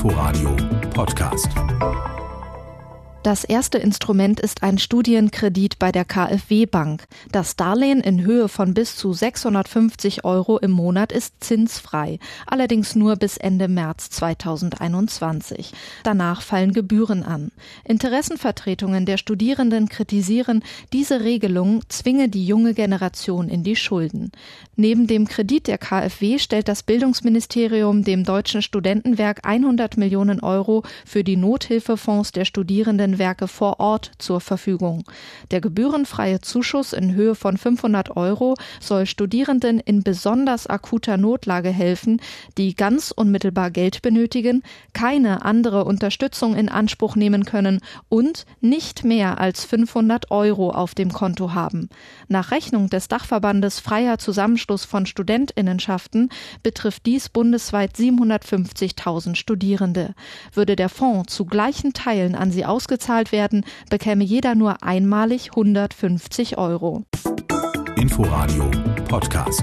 Inforadio Podcast. Das erste Instrument ist ein Studienkredit bei der KfW Bank. Das Darlehen in Höhe von bis zu 650 Euro im Monat ist zinsfrei, allerdings nur bis Ende März 2021. Danach fallen Gebühren an. Interessenvertretungen der Studierenden kritisieren, diese Regelung zwinge die junge Generation in die Schulden. Neben dem Kredit der KfW stellt das Bildungsministerium dem Deutschen Studentenwerk 100 Millionen Euro für die Nothilfefonds der Studierenden Werke vor Ort zur Verfügung. Der gebührenfreie Zuschuss in Höhe von 500 Euro soll Studierenden in besonders akuter Notlage helfen, die ganz unmittelbar Geld benötigen, keine andere Unterstützung in Anspruch nehmen können und nicht mehr als 500 Euro auf dem Konto haben. Nach Rechnung des Dachverbandes Freier Zusammenschluss von Studentinnenschaften betrifft dies bundesweit 750.000 Studierende. Würde der Fonds zu gleichen Teilen an sie ausgezahlt ausgezahlt werden, bekäme jeder nur einmalig 150 Euro. Inforadio Podcast.